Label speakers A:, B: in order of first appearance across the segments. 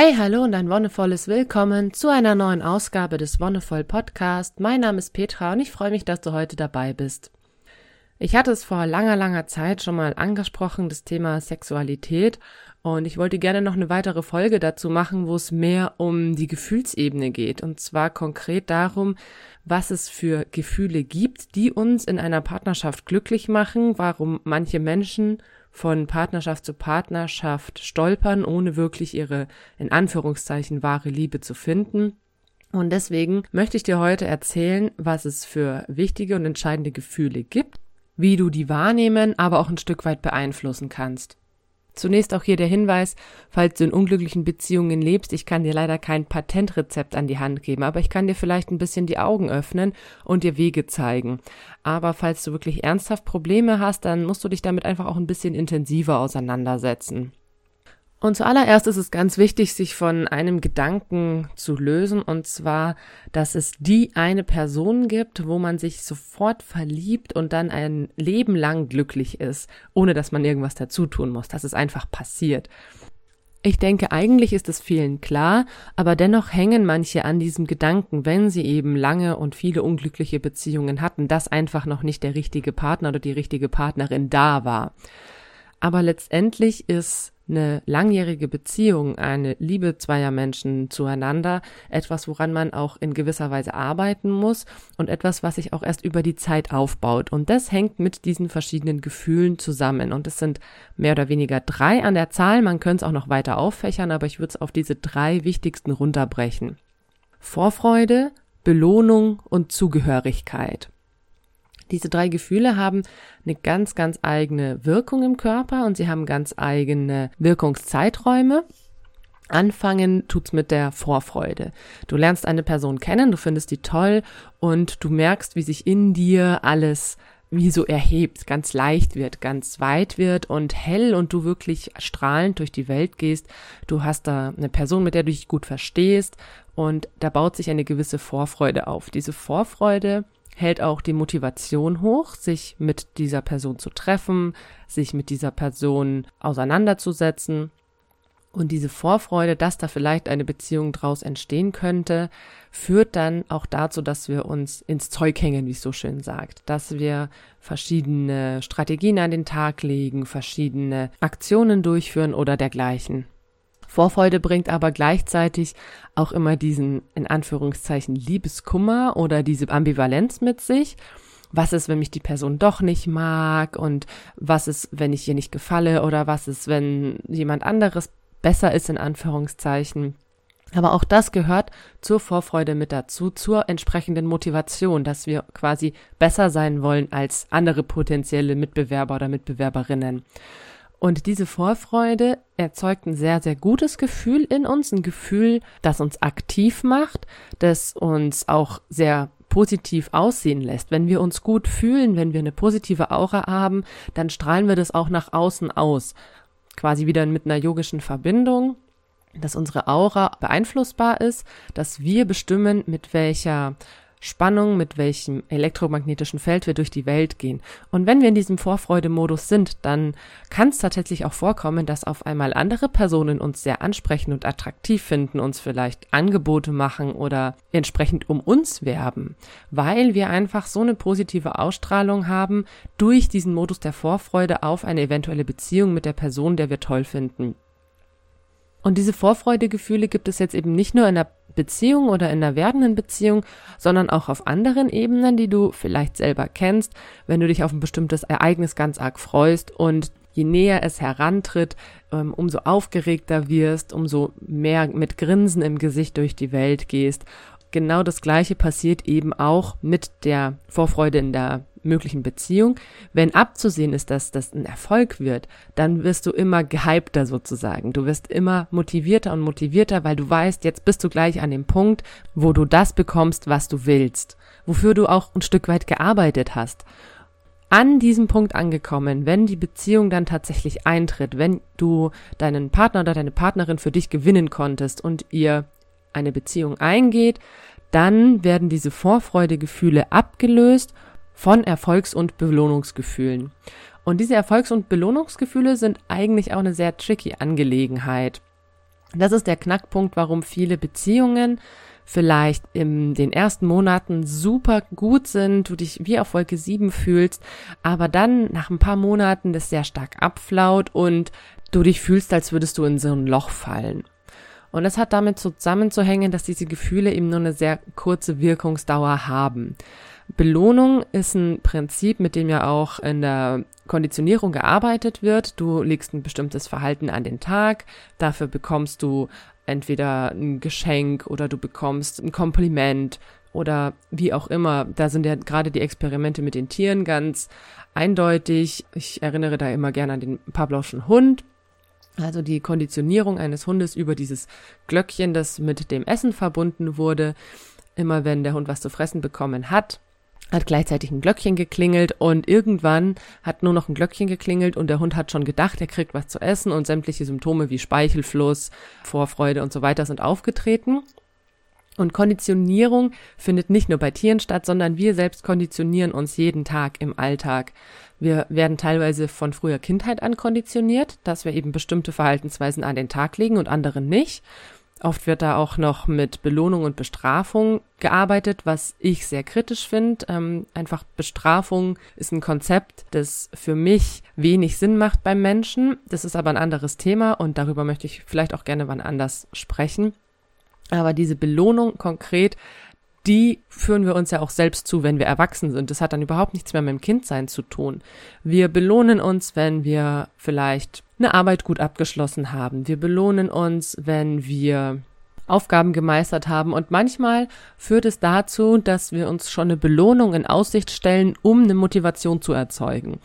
A: Hey, hallo und ein wonnevolles Willkommen zu einer neuen Ausgabe des Wonnevoll Podcast. Mein Name ist Petra und ich freue mich, dass du heute dabei bist. Ich hatte es vor langer, langer Zeit schon mal angesprochen, das Thema Sexualität, und ich wollte gerne noch eine weitere Folge dazu machen, wo es mehr um die Gefühlsebene geht. Und zwar konkret darum, was es für Gefühle gibt, die uns in einer Partnerschaft glücklich machen, warum manche Menschen von Partnerschaft zu Partnerschaft stolpern, ohne wirklich ihre in Anführungszeichen wahre Liebe zu finden. Und deswegen möchte ich dir heute erzählen, was es für wichtige und entscheidende Gefühle gibt, wie du die wahrnehmen, aber auch ein Stück weit beeinflussen kannst. Zunächst auch hier der Hinweis, falls du in unglücklichen Beziehungen lebst, ich kann dir leider kein Patentrezept an die Hand geben, aber ich kann dir vielleicht ein bisschen die Augen öffnen und dir Wege zeigen. Aber falls du wirklich ernsthaft Probleme hast, dann musst du dich damit einfach auch ein bisschen intensiver auseinandersetzen. Und zuallererst ist es ganz wichtig, sich von einem Gedanken zu lösen, und zwar, dass es die eine Person gibt, wo man sich sofort verliebt und dann ein Leben lang glücklich ist, ohne dass man irgendwas dazu tun muss. Das ist einfach passiert. Ich denke, eigentlich ist es vielen klar, aber dennoch hängen manche an diesem Gedanken, wenn sie eben lange und viele unglückliche Beziehungen hatten, dass einfach noch nicht der richtige Partner oder die richtige Partnerin da war. Aber letztendlich ist eine langjährige Beziehung, eine Liebe zweier Menschen zueinander, etwas, woran man auch in gewisser Weise arbeiten muss und etwas, was sich auch erst über die Zeit aufbaut. Und das hängt mit diesen verschiedenen Gefühlen zusammen. Und es sind mehr oder weniger drei an der Zahl. Man könnte es auch noch weiter auffächern, aber ich würde es auf diese drei wichtigsten runterbrechen. Vorfreude, Belohnung und Zugehörigkeit. Diese drei Gefühle haben eine ganz, ganz eigene Wirkung im Körper und sie haben ganz eigene Wirkungszeiträume. Anfangen tut's mit der Vorfreude. Du lernst eine Person kennen, du findest die toll und du merkst, wie sich in dir alles wie so erhebt, ganz leicht wird, ganz weit wird und hell und du wirklich strahlend durch die Welt gehst. Du hast da eine Person, mit der du dich gut verstehst und da baut sich eine gewisse Vorfreude auf. Diese Vorfreude hält auch die Motivation hoch, sich mit dieser Person zu treffen, sich mit dieser Person auseinanderzusetzen. Und diese Vorfreude, dass da vielleicht eine Beziehung draus entstehen könnte, führt dann auch dazu, dass wir uns ins Zeug hängen, wie es so schön sagt, dass wir verschiedene Strategien an den Tag legen, verschiedene Aktionen durchführen oder dergleichen. Vorfreude bringt aber gleichzeitig auch immer diesen, in Anführungszeichen, Liebeskummer oder diese Ambivalenz mit sich. Was ist, wenn mich die Person doch nicht mag und was ist, wenn ich ihr nicht gefalle oder was ist, wenn jemand anderes besser ist, in Anführungszeichen. Aber auch das gehört zur Vorfreude mit dazu, zur entsprechenden Motivation, dass wir quasi besser sein wollen als andere potenzielle Mitbewerber oder Mitbewerberinnen. Und diese Vorfreude erzeugt ein sehr, sehr gutes Gefühl in uns, ein Gefühl, das uns aktiv macht, das uns auch sehr positiv aussehen lässt. Wenn wir uns gut fühlen, wenn wir eine positive Aura haben, dann strahlen wir das auch nach außen aus. Quasi wieder mit einer yogischen Verbindung, dass unsere Aura beeinflussbar ist, dass wir bestimmen, mit welcher Spannung, mit welchem elektromagnetischen Feld wir durch die Welt gehen. Und wenn wir in diesem Vorfreudemodus sind, dann kann es tatsächlich auch vorkommen, dass auf einmal andere Personen uns sehr ansprechen und attraktiv finden, uns vielleicht Angebote machen oder entsprechend um uns werben, weil wir einfach so eine positive Ausstrahlung haben durch diesen Modus der Vorfreude auf eine eventuelle Beziehung mit der Person, der wir toll finden. Und diese Vorfreudegefühle gibt es jetzt eben nicht nur in der Beziehung oder in einer werdenden Beziehung, sondern auch auf anderen Ebenen, die du vielleicht selber kennst, wenn du dich auf ein bestimmtes Ereignis ganz arg freust und je näher es herantritt, ähm, umso aufgeregter wirst, umso mehr mit Grinsen im Gesicht durch die Welt gehst. Genau das Gleiche passiert eben auch mit der Vorfreude in der möglichen Beziehung. Wenn abzusehen ist, dass das ein Erfolg wird, dann wirst du immer gehypter sozusagen. Du wirst immer motivierter und motivierter, weil du weißt, jetzt bist du gleich an dem Punkt, wo du das bekommst, was du willst, wofür du auch ein Stück weit gearbeitet hast. An diesem Punkt angekommen, wenn die Beziehung dann tatsächlich eintritt, wenn du deinen Partner oder deine Partnerin für dich gewinnen konntest und ihr eine Beziehung eingeht, dann werden diese Vorfreudegefühle abgelöst von Erfolgs- und Belohnungsgefühlen. Und diese Erfolgs- und Belohnungsgefühle sind eigentlich auch eine sehr tricky Angelegenheit. Das ist der Knackpunkt, warum viele Beziehungen vielleicht in den ersten Monaten super gut sind, du dich wie auf Wolke 7 fühlst, aber dann nach ein paar Monaten das sehr stark abflaut und du dich fühlst, als würdest du in so ein Loch fallen. Und es hat damit zusammenzuhängen, dass diese Gefühle eben nur eine sehr kurze Wirkungsdauer haben. Belohnung ist ein Prinzip, mit dem ja auch in der Konditionierung gearbeitet wird. Du legst ein bestimmtes Verhalten an den Tag, dafür bekommst du entweder ein Geschenk oder du bekommst ein Kompliment oder wie auch immer. Da sind ja gerade die Experimente mit den Tieren ganz eindeutig. Ich erinnere da immer gerne an den Pavlovschen Hund. Also die Konditionierung eines Hundes über dieses Glöckchen, das mit dem Essen verbunden wurde. Immer wenn der Hund was zu fressen bekommen hat, hat gleichzeitig ein Glöckchen geklingelt und irgendwann hat nur noch ein Glöckchen geklingelt und der Hund hat schon gedacht, er kriegt was zu essen und sämtliche Symptome wie Speichelfluss, Vorfreude und so weiter sind aufgetreten. Und Konditionierung findet nicht nur bei Tieren statt, sondern wir selbst konditionieren uns jeden Tag im Alltag. Wir werden teilweise von früher Kindheit an konditioniert, dass wir eben bestimmte Verhaltensweisen an den Tag legen und andere nicht. Oft wird da auch noch mit Belohnung und Bestrafung gearbeitet, was ich sehr kritisch finde. Ähm, einfach Bestrafung ist ein Konzept, das für mich wenig Sinn macht beim Menschen. Das ist aber ein anderes Thema und darüber möchte ich vielleicht auch gerne wann anders sprechen. Aber diese Belohnung konkret, die führen wir uns ja auch selbst zu, wenn wir erwachsen sind. Das hat dann überhaupt nichts mehr mit dem Kindsein zu tun. Wir belohnen uns, wenn wir vielleicht eine Arbeit gut abgeschlossen haben. Wir belohnen uns, wenn wir Aufgaben gemeistert haben und manchmal führt es dazu, dass wir uns schon eine Belohnung in Aussicht stellen, um eine Motivation zu erzeugen.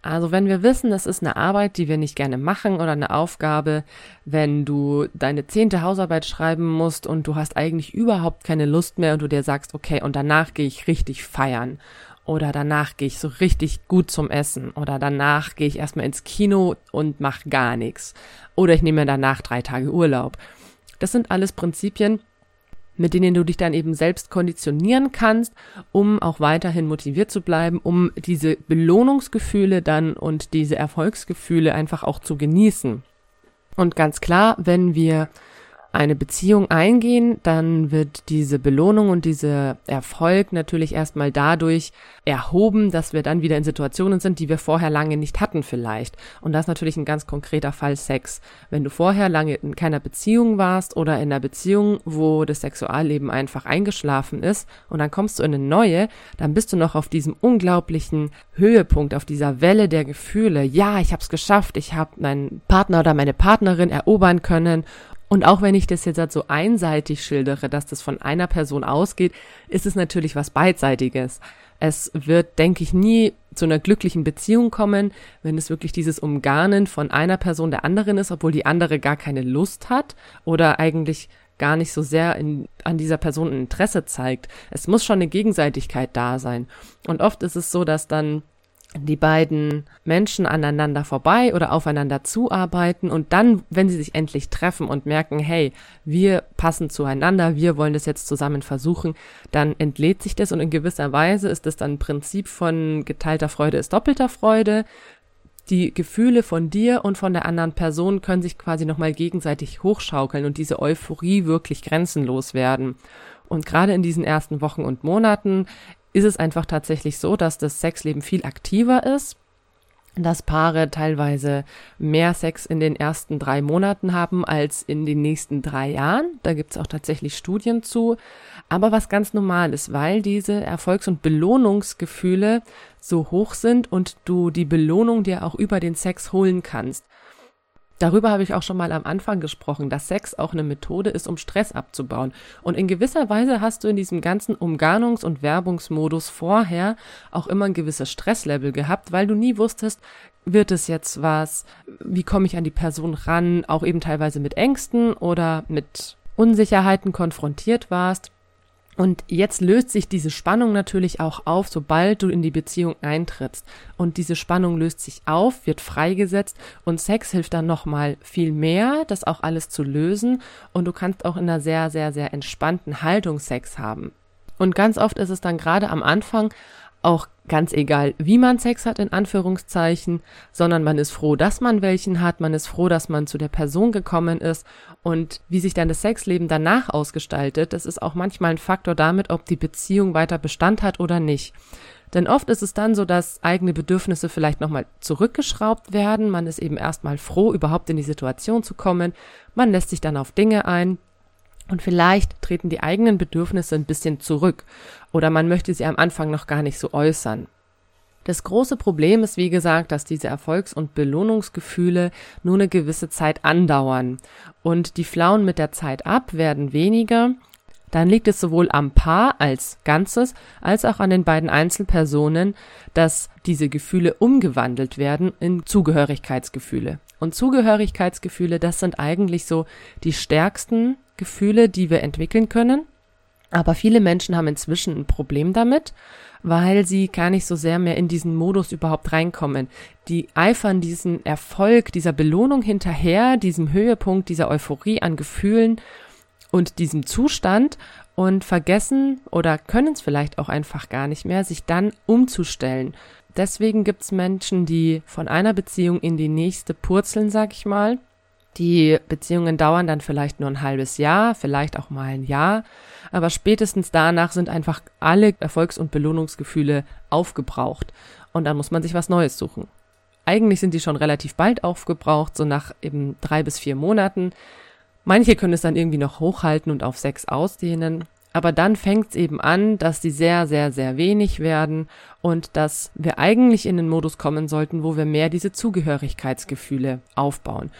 A: Also wenn wir wissen, das ist eine Arbeit, die wir nicht gerne machen oder eine Aufgabe, wenn du deine zehnte Hausarbeit schreiben musst und du hast eigentlich überhaupt keine Lust mehr und du dir sagst, okay, und danach gehe ich richtig feiern oder danach gehe ich so richtig gut zum Essen oder danach gehe ich erstmal ins Kino und mache gar nichts oder ich nehme mir danach drei Tage Urlaub. Das sind alles Prinzipien, mit denen du dich dann eben selbst konditionieren kannst, um auch weiterhin motiviert zu bleiben, um diese Belohnungsgefühle dann und diese Erfolgsgefühle einfach auch zu genießen. Und ganz klar, wenn wir eine Beziehung eingehen, dann wird diese Belohnung und dieser Erfolg natürlich erstmal dadurch erhoben, dass wir dann wieder in Situationen sind, die wir vorher lange nicht hatten vielleicht. Und das ist natürlich ein ganz konkreter Fall Sex. Wenn du vorher lange in keiner Beziehung warst oder in einer Beziehung, wo das Sexualleben einfach eingeschlafen ist und dann kommst du in eine neue, dann bist du noch auf diesem unglaublichen Höhepunkt, auf dieser Welle der Gefühle. Ja, ich habe es geschafft, ich habe meinen Partner oder meine Partnerin erobern können und auch wenn ich das jetzt halt so einseitig schildere, dass das von einer Person ausgeht, ist es natürlich was beidseitiges. Es wird, denke ich, nie zu einer glücklichen Beziehung kommen, wenn es wirklich dieses Umgarnen von einer Person der anderen ist, obwohl die andere gar keine Lust hat oder eigentlich gar nicht so sehr in, an dieser Person ein Interesse zeigt. Es muss schon eine Gegenseitigkeit da sein. Und oft ist es so, dass dann die beiden Menschen aneinander vorbei oder aufeinander zuarbeiten und dann, wenn sie sich endlich treffen und merken, hey, wir passen zueinander, wir wollen das jetzt zusammen versuchen, dann entlädt sich das und in gewisser Weise ist das dann ein Prinzip von geteilter Freude ist doppelter Freude. Die Gefühle von dir und von der anderen Person können sich quasi nochmal gegenseitig hochschaukeln und diese Euphorie wirklich grenzenlos werden. Und gerade in diesen ersten Wochen und Monaten ist es einfach tatsächlich so, dass das Sexleben viel aktiver ist, dass Paare teilweise mehr Sex in den ersten drei Monaten haben als in den nächsten drei Jahren. Da gibt es auch tatsächlich Studien zu. Aber was ganz normal ist, weil diese Erfolgs- und Belohnungsgefühle so hoch sind und du die Belohnung dir auch über den Sex holen kannst. Darüber habe ich auch schon mal am Anfang gesprochen, dass Sex auch eine Methode ist, um Stress abzubauen. Und in gewisser Weise hast du in diesem ganzen Umgarnungs- und Werbungsmodus vorher auch immer ein gewisses Stresslevel gehabt, weil du nie wusstest, wird es jetzt was, wie komme ich an die Person ran, auch eben teilweise mit Ängsten oder mit Unsicherheiten konfrontiert warst. Und jetzt löst sich diese Spannung natürlich auch auf, sobald du in die Beziehung eintrittst. Und diese Spannung löst sich auf, wird freigesetzt und Sex hilft dann nochmal viel mehr, das auch alles zu lösen. Und du kannst auch in einer sehr, sehr, sehr entspannten Haltung Sex haben. Und ganz oft ist es dann gerade am Anfang auch ganz egal, wie man Sex hat, in Anführungszeichen, sondern man ist froh, dass man welchen hat, man ist froh, dass man zu der Person gekommen ist und wie sich dann das Sexleben danach ausgestaltet, das ist auch manchmal ein Faktor damit, ob die Beziehung weiter Bestand hat oder nicht. Denn oft ist es dann so, dass eigene Bedürfnisse vielleicht nochmal zurückgeschraubt werden. Man ist eben erstmal froh, überhaupt in die Situation zu kommen. Man lässt sich dann auf Dinge ein, und vielleicht treten die eigenen Bedürfnisse ein bisschen zurück oder man möchte sie am Anfang noch gar nicht so äußern. Das große Problem ist, wie gesagt, dass diese Erfolgs- und Belohnungsgefühle nur eine gewisse Zeit andauern und die Flauen mit der Zeit ab werden weniger. Dann liegt es sowohl am Paar als Ganzes als auch an den beiden Einzelpersonen, dass diese Gefühle umgewandelt werden in Zugehörigkeitsgefühle. Und Zugehörigkeitsgefühle, das sind eigentlich so die stärksten Gefühle, die wir entwickeln können. Aber viele Menschen haben inzwischen ein Problem damit, weil sie gar nicht so sehr mehr in diesen Modus überhaupt reinkommen. Die eifern diesen Erfolg, dieser Belohnung hinterher, diesem Höhepunkt, dieser Euphorie an Gefühlen und diesem Zustand und vergessen oder können es vielleicht auch einfach gar nicht mehr, sich dann umzustellen. Deswegen gibt es Menschen, die von einer Beziehung in die nächste purzeln, sag ich mal, die Beziehungen dauern dann vielleicht nur ein halbes Jahr, vielleicht auch mal ein Jahr, aber spätestens danach sind einfach alle Erfolgs- und Belohnungsgefühle aufgebraucht und dann muss man sich was Neues suchen. Eigentlich sind die schon relativ bald aufgebraucht, so nach eben drei bis vier Monaten. Manche können es dann irgendwie noch hochhalten und auf sechs ausdehnen, aber dann fängt es eben an, dass die sehr, sehr, sehr wenig werden und dass wir eigentlich in den Modus kommen sollten, wo wir mehr diese Zugehörigkeitsgefühle aufbauen.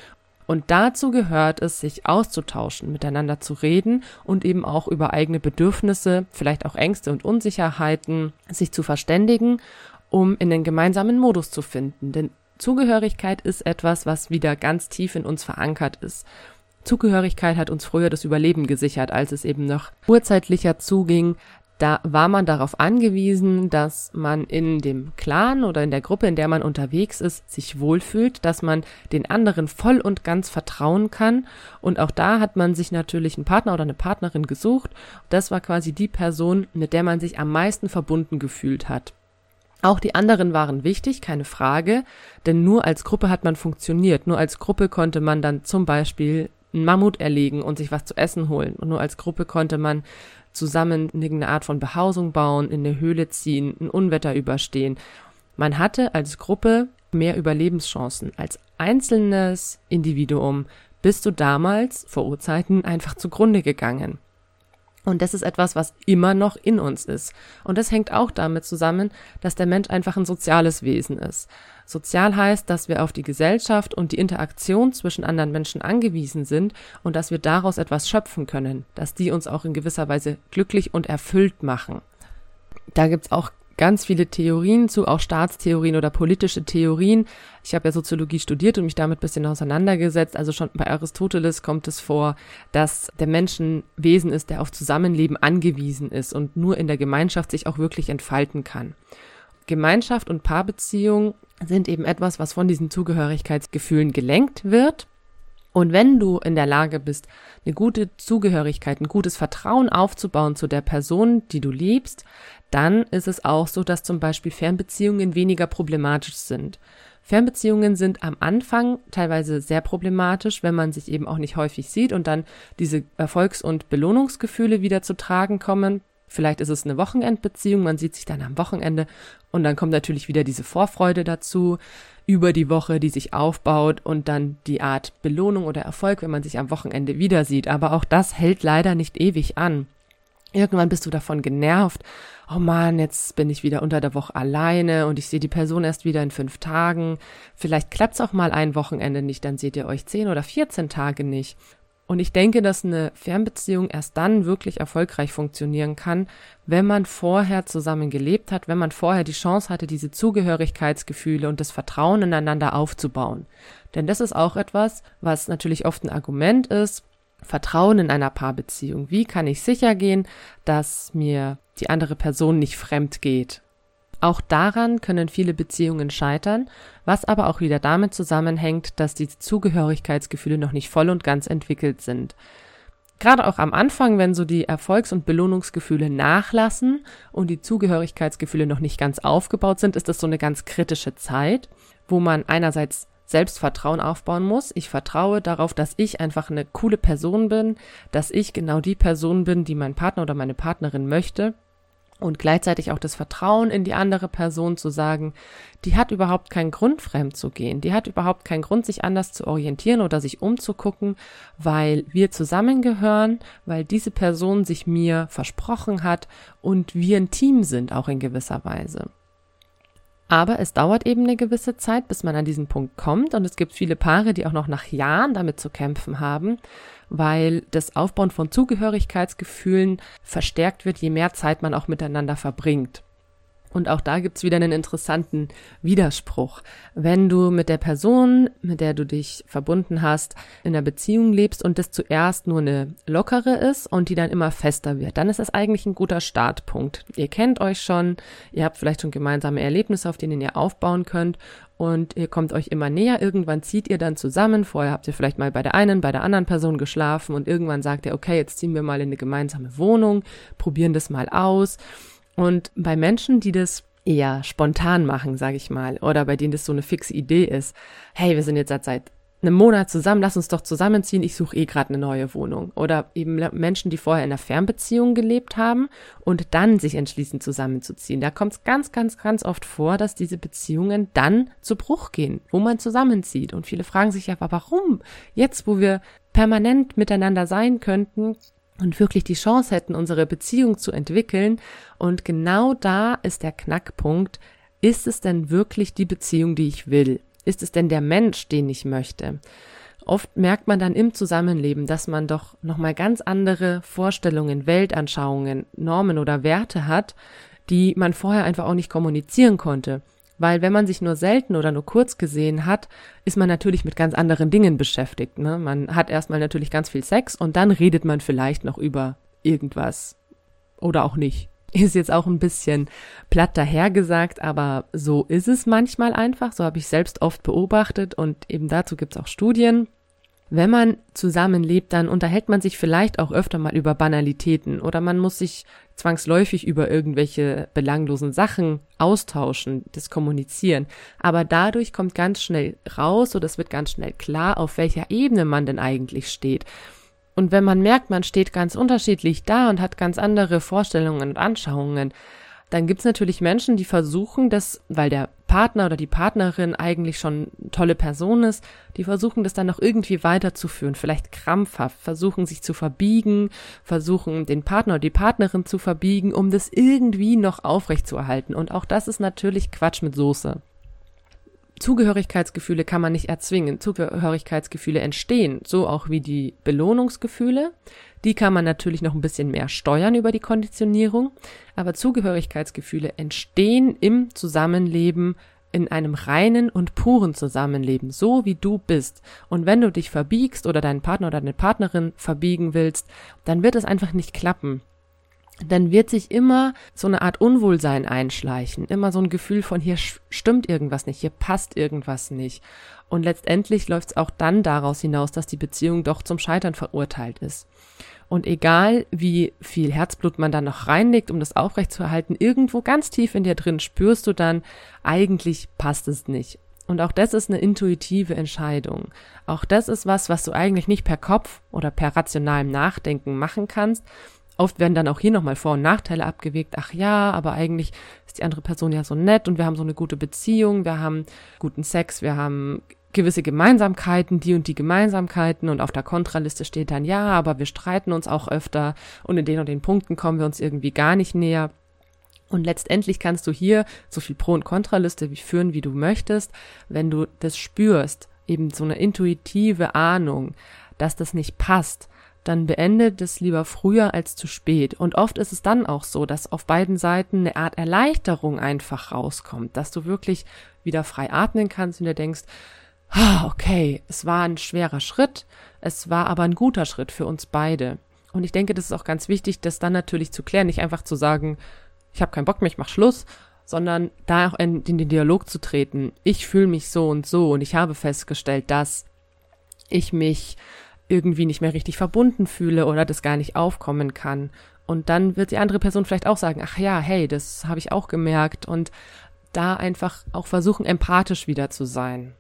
A: Und dazu gehört es, sich auszutauschen, miteinander zu reden und eben auch über eigene Bedürfnisse, vielleicht auch Ängste und Unsicherheiten, sich zu verständigen, um in den gemeinsamen Modus zu finden. Denn Zugehörigkeit ist etwas, was wieder ganz tief in uns verankert ist. Zugehörigkeit hat uns früher das Überleben gesichert, als es eben noch urzeitlicher zuging, da war man darauf angewiesen, dass man in dem Clan oder in der Gruppe, in der man unterwegs ist, sich wohlfühlt, dass man den anderen voll und ganz vertrauen kann. Und auch da hat man sich natürlich einen Partner oder eine Partnerin gesucht. Das war quasi die Person, mit der man sich am meisten verbunden gefühlt hat. Auch die anderen waren wichtig, keine Frage, denn nur als Gruppe hat man funktioniert. Nur als Gruppe konnte man dann zum Beispiel einen Mammut erlegen und sich was zu essen holen. Und nur als Gruppe konnte man zusammen irgendeine Art von Behausung bauen, in eine Höhle ziehen, ein Unwetter überstehen. Man hatte als Gruppe mehr Überlebenschancen. Als einzelnes Individuum bist du damals vor Urzeiten einfach zugrunde gegangen. Und das ist etwas, was immer noch in uns ist. Und das hängt auch damit zusammen, dass der Mensch einfach ein soziales Wesen ist. Sozial heißt, dass wir auf die Gesellschaft und die Interaktion zwischen anderen Menschen angewiesen sind und dass wir daraus etwas schöpfen können, dass die uns auch in gewisser Weise glücklich und erfüllt machen. Da gibt's auch ganz viele Theorien zu, auch Staatstheorien oder politische Theorien. Ich habe ja Soziologie studiert und mich damit bisschen auseinandergesetzt. Also schon bei Aristoteles kommt es vor, dass der Mensch ein Wesen ist, der auf Zusammenleben angewiesen ist und nur in der Gemeinschaft sich auch wirklich entfalten kann. Gemeinschaft und Paarbeziehung sind eben etwas, was von diesen Zugehörigkeitsgefühlen gelenkt wird. Und wenn du in der Lage bist, eine gute Zugehörigkeit, ein gutes Vertrauen aufzubauen zu der Person, die du liebst, dann ist es auch so, dass zum Beispiel Fernbeziehungen weniger problematisch sind. Fernbeziehungen sind am Anfang teilweise sehr problematisch, wenn man sich eben auch nicht häufig sieht und dann diese Erfolgs- und Belohnungsgefühle wieder zu tragen kommen. Vielleicht ist es eine Wochenendbeziehung, man sieht sich dann am Wochenende und dann kommt natürlich wieder diese Vorfreude dazu über die Woche, die sich aufbaut und dann die Art Belohnung oder Erfolg, wenn man sich am Wochenende wieder sieht. Aber auch das hält leider nicht ewig an. Irgendwann bist du davon genervt. Oh man, jetzt bin ich wieder unter der Woche alleine und ich sehe die Person erst wieder in fünf Tagen. Vielleicht klappt's auch mal ein Wochenende nicht, dann seht ihr euch zehn oder vierzehn Tage nicht. Und ich denke, dass eine Fernbeziehung erst dann wirklich erfolgreich funktionieren kann, wenn man vorher zusammen gelebt hat, wenn man vorher die Chance hatte, diese Zugehörigkeitsgefühle und das Vertrauen ineinander aufzubauen. Denn das ist auch etwas, was natürlich oft ein Argument ist. Vertrauen in einer Paarbeziehung. Wie kann ich sicher gehen, dass mir die andere Person nicht fremd geht? Auch daran können viele Beziehungen scheitern, was aber auch wieder damit zusammenhängt, dass die Zugehörigkeitsgefühle noch nicht voll und ganz entwickelt sind. Gerade auch am Anfang, wenn so die Erfolgs- und Belohnungsgefühle nachlassen und die Zugehörigkeitsgefühle noch nicht ganz aufgebaut sind, ist das so eine ganz kritische Zeit, wo man einerseits Selbstvertrauen aufbauen muss. Ich vertraue darauf, dass ich einfach eine coole Person bin, dass ich genau die Person bin, die mein Partner oder meine Partnerin möchte und gleichzeitig auch das Vertrauen in die andere Person zu sagen, die hat überhaupt keinen Grund, fremd zu gehen, die hat überhaupt keinen Grund, sich anders zu orientieren oder sich umzugucken, weil wir zusammengehören, weil diese Person sich mir versprochen hat und wir ein Team sind, auch in gewisser Weise. Aber es dauert eben eine gewisse Zeit, bis man an diesen Punkt kommt. Und es gibt viele Paare, die auch noch nach Jahren damit zu kämpfen haben, weil das Aufbauen von Zugehörigkeitsgefühlen verstärkt wird, je mehr Zeit man auch miteinander verbringt. Und auch da gibt's wieder einen interessanten Widerspruch. Wenn du mit der Person, mit der du dich verbunden hast, in einer Beziehung lebst und das zuerst nur eine lockere ist und die dann immer fester wird, dann ist das eigentlich ein guter Startpunkt. Ihr kennt euch schon, ihr habt vielleicht schon gemeinsame Erlebnisse, auf denen ihr aufbauen könnt und ihr kommt euch immer näher. Irgendwann zieht ihr dann zusammen. Vorher habt ihr vielleicht mal bei der einen, bei der anderen Person geschlafen und irgendwann sagt ihr, okay, jetzt ziehen wir mal in eine gemeinsame Wohnung, probieren das mal aus. Und bei Menschen, die das eher spontan machen, sage ich mal, oder bei denen das so eine fixe Idee ist, hey, wir sind jetzt seit einem Monat zusammen, lass uns doch zusammenziehen, ich suche eh gerade eine neue Wohnung. Oder eben Menschen, die vorher in einer Fernbeziehung gelebt haben und dann sich entschließen, zusammenzuziehen. Da kommt es ganz, ganz, ganz oft vor, dass diese Beziehungen dann zu Bruch gehen, wo man zusammenzieht. Und viele fragen sich ja, warum? Jetzt, wo wir permanent miteinander sein könnten, und wirklich die Chance hätten, unsere Beziehung zu entwickeln. Und genau da ist der Knackpunkt. Ist es denn wirklich die Beziehung, die ich will? Ist es denn der Mensch, den ich möchte? Oft merkt man dann im Zusammenleben, dass man doch nochmal ganz andere Vorstellungen, Weltanschauungen, Normen oder Werte hat, die man vorher einfach auch nicht kommunizieren konnte. Weil wenn man sich nur selten oder nur kurz gesehen hat, ist man natürlich mit ganz anderen Dingen beschäftigt. Ne? Man hat erstmal natürlich ganz viel Sex und dann redet man vielleicht noch über irgendwas. Oder auch nicht. Ist jetzt auch ein bisschen platt dahergesagt, aber so ist es manchmal einfach. So habe ich selbst oft beobachtet und eben dazu gibt es auch Studien. Wenn man zusammenlebt, dann unterhält man sich vielleicht auch öfter mal über Banalitäten oder man muss sich zwangsläufig über irgendwelche belanglosen Sachen austauschen, das kommunizieren. Aber dadurch kommt ganz schnell raus oder es wird ganz schnell klar, auf welcher Ebene man denn eigentlich steht. Und wenn man merkt, man steht ganz unterschiedlich da und hat ganz andere Vorstellungen und Anschauungen, dann gibt's natürlich Menschen, die versuchen, das, weil der Partner oder die Partnerin eigentlich schon tolle Person ist, die versuchen das dann noch irgendwie weiterzuführen, vielleicht krampfhaft, versuchen sich zu verbiegen, versuchen den Partner oder die Partnerin zu verbiegen, um das irgendwie noch aufrechtzuerhalten. Und auch das ist natürlich Quatsch mit Soße. Zugehörigkeitsgefühle kann man nicht erzwingen. Zugehörigkeitsgefühle entstehen, so auch wie die Belohnungsgefühle. Die kann man natürlich noch ein bisschen mehr steuern über die Konditionierung, aber Zugehörigkeitsgefühle entstehen im Zusammenleben in einem reinen und puren Zusammenleben, so wie du bist. Und wenn du dich verbiegst oder deinen Partner oder deine Partnerin verbiegen willst, dann wird es einfach nicht klappen dann wird sich immer so eine Art Unwohlsein einschleichen, immer so ein Gefühl von hier stimmt irgendwas nicht, hier passt irgendwas nicht. Und letztendlich läuft es auch dann daraus hinaus, dass die Beziehung doch zum Scheitern verurteilt ist. Und egal wie viel Herzblut man dann noch reinlegt, um das aufrechtzuerhalten, irgendwo ganz tief in dir drin spürst du dann, eigentlich passt es nicht. Und auch das ist eine intuitive Entscheidung. Auch das ist was, was du eigentlich nicht per Kopf oder per rationalem Nachdenken machen kannst, Oft werden dann auch hier nochmal Vor- und Nachteile abgewegt. Ach ja, aber eigentlich ist die andere Person ja so nett und wir haben so eine gute Beziehung, wir haben guten Sex, wir haben gewisse Gemeinsamkeiten, die und die Gemeinsamkeiten und auf der Kontraliste steht dann ja, aber wir streiten uns auch öfter und in den und den Punkten kommen wir uns irgendwie gar nicht näher. Und letztendlich kannst du hier so viel Pro- und Kontraliste führen, wie du möchtest, wenn du das spürst, eben so eine intuitive Ahnung, dass das nicht passt, dann beendet es lieber früher als zu spät. Und oft ist es dann auch so, dass auf beiden Seiten eine Art Erleichterung einfach rauskommt, dass du wirklich wieder frei atmen kannst und dir denkst, okay, es war ein schwerer Schritt, es war aber ein guter Schritt für uns beide. Und ich denke, das ist auch ganz wichtig, das dann natürlich zu klären, nicht einfach zu sagen, ich habe keinen Bock mehr, ich mach Schluss, sondern da auch in, in den Dialog zu treten. Ich fühle mich so und so und ich habe festgestellt, dass ich mich irgendwie nicht mehr richtig verbunden fühle oder das gar nicht aufkommen kann. Und dann wird die andere Person vielleicht auch sagen, ach ja, hey, das habe ich auch gemerkt und da einfach auch versuchen, empathisch wieder zu sein.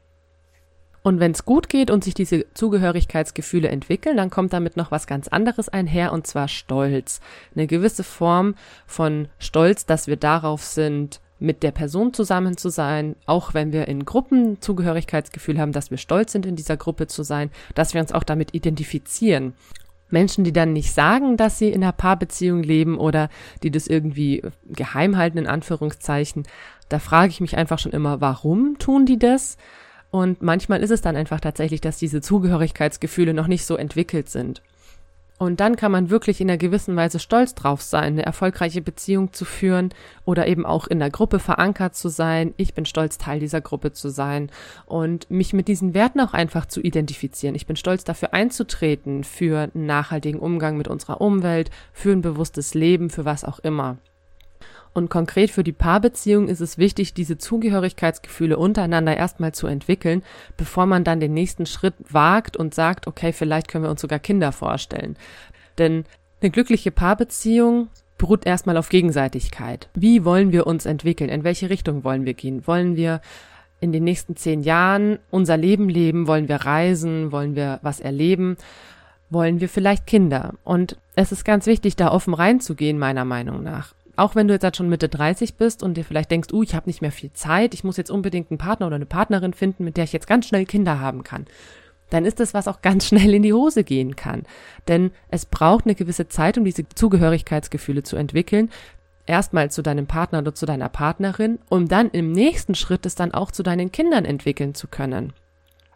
A: Und wenn es gut geht und sich diese Zugehörigkeitsgefühle entwickeln, dann kommt damit noch was ganz anderes einher, und zwar Stolz. Eine gewisse Form von Stolz, dass wir darauf sind, mit der Person zusammen zu sein, auch wenn wir in Gruppen Zugehörigkeitsgefühl haben, dass wir stolz sind, in dieser Gruppe zu sein, dass wir uns auch damit identifizieren. Menschen, die dann nicht sagen, dass sie in einer Paarbeziehung leben oder die das irgendwie geheim halten, in Anführungszeichen, da frage ich mich einfach schon immer, warum tun die das? Und manchmal ist es dann einfach tatsächlich, dass diese Zugehörigkeitsgefühle noch nicht so entwickelt sind. Und dann kann man wirklich in einer gewissen Weise stolz drauf sein, eine erfolgreiche Beziehung zu führen oder eben auch in der Gruppe verankert zu sein. Ich bin stolz, Teil dieser Gruppe zu sein und mich mit diesen Werten auch einfach zu identifizieren. Ich bin stolz dafür einzutreten, für einen nachhaltigen Umgang mit unserer Umwelt, für ein bewusstes Leben, für was auch immer. Und konkret für die Paarbeziehung ist es wichtig, diese Zugehörigkeitsgefühle untereinander erstmal zu entwickeln, bevor man dann den nächsten Schritt wagt und sagt, okay, vielleicht können wir uns sogar Kinder vorstellen. Denn eine glückliche Paarbeziehung beruht erstmal auf Gegenseitigkeit. Wie wollen wir uns entwickeln? In welche Richtung wollen wir gehen? Wollen wir in den nächsten zehn Jahren unser Leben leben? Wollen wir reisen? Wollen wir was erleben? Wollen wir vielleicht Kinder? Und es ist ganz wichtig, da offen reinzugehen, meiner Meinung nach auch wenn du jetzt halt schon Mitte 30 bist und dir vielleicht denkst, uh, ich habe nicht mehr viel Zeit, ich muss jetzt unbedingt einen Partner oder eine Partnerin finden, mit der ich jetzt ganz schnell Kinder haben kann, dann ist das, was auch ganz schnell in die Hose gehen kann. Denn es braucht eine gewisse Zeit, um diese Zugehörigkeitsgefühle zu entwickeln. Erstmal zu deinem Partner oder zu deiner Partnerin, um dann im nächsten Schritt es dann auch zu deinen Kindern entwickeln zu können.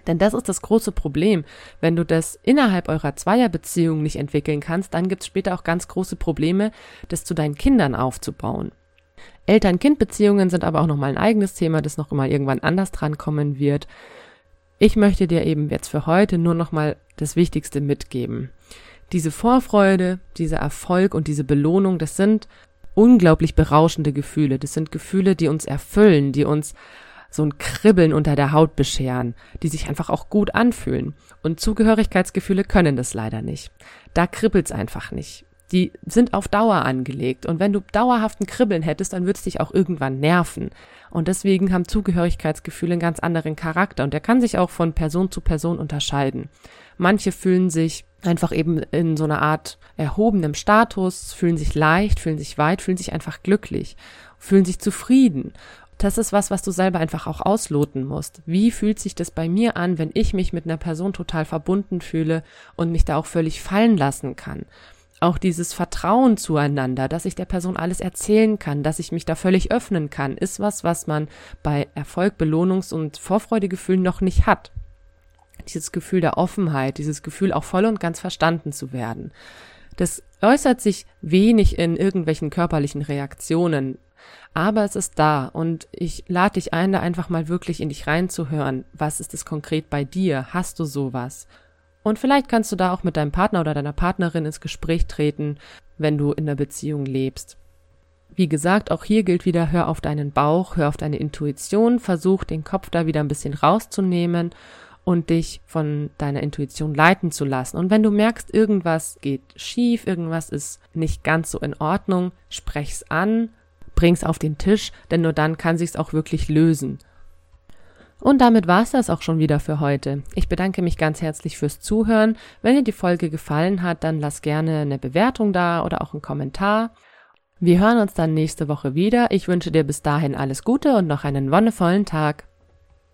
A: Denn das ist das große Problem. Wenn du das innerhalb eurer Zweierbeziehung nicht entwickeln kannst, dann gibt es später auch ganz große Probleme, das zu deinen Kindern aufzubauen. Eltern-Kind-Beziehungen sind aber auch nochmal ein eigenes Thema, das noch mal irgendwann anders drankommen wird. Ich möchte dir eben jetzt für heute nur nochmal das Wichtigste mitgeben. Diese Vorfreude, dieser Erfolg und diese Belohnung, das sind unglaublich berauschende Gefühle. Das sind Gefühle, die uns erfüllen, die uns so ein Kribbeln unter der Haut bescheren, die sich einfach auch gut anfühlen. Und Zugehörigkeitsgefühle können das leider nicht. Da kribbelt's einfach nicht. Die sind auf Dauer angelegt. Und wenn du dauerhaften Kribbeln hättest, dann würde es dich auch irgendwann nerven. Und deswegen haben Zugehörigkeitsgefühle einen ganz anderen Charakter. Und der kann sich auch von Person zu Person unterscheiden. Manche fühlen sich einfach eben in so einer Art erhobenem Status, fühlen sich leicht, fühlen sich weit, fühlen sich einfach glücklich, fühlen sich zufrieden das ist was, was du selber einfach auch ausloten musst. Wie fühlt sich das bei mir an, wenn ich mich mit einer Person total verbunden fühle und mich da auch völlig fallen lassen kann? Auch dieses Vertrauen zueinander, dass ich der Person alles erzählen kann, dass ich mich da völlig öffnen kann, ist was, was man bei Erfolg, Belohnungs- und Vorfreudegefühlen noch nicht hat. Dieses Gefühl der Offenheit, dieses Gefühl auch voll und ganz verstanden zu werden. Das äußert sich wenig in irgendwelchen körperlichen Reaktionen, aber es ist da und ich lade dich ein, da einfach mal wirklich in dich reinzuhören. Was ist es konkret bei dir? Hast du sowas? Und vielleicht kannst du da auch mit deinem Partner oder deiner Partnerin ins Gespräch treten, wenn du in der Beziehung lebst. Wie gesagt, auch hier gilt wieder, hör auf deinen Bauch, hör auf deine Intuition, versuch den Kopf da wieder ein bisschen rauszunehmen und dich von deiner Intuition leiten zu lassen. Und wenn du merkst, irgendwas geht schief, irgendwas ist nicht ganz so in Ordnung, sprech's an bring's auf den Tisch, denn nur dann kann sich's auch wirklich lösen. Und damit war's das auch schon wieder für heute. Ich bedanke mich ganz herzlich fürs Zuhören. Wenn dir die Folge gefallen hat, dann lass gerne eine Bewertung da oder auch einen Kommentar. Wir hören uns dann nächste Woche wieder. Ich wünsche dir bis dahin alles Gute und noch einen wonnevollen Tag.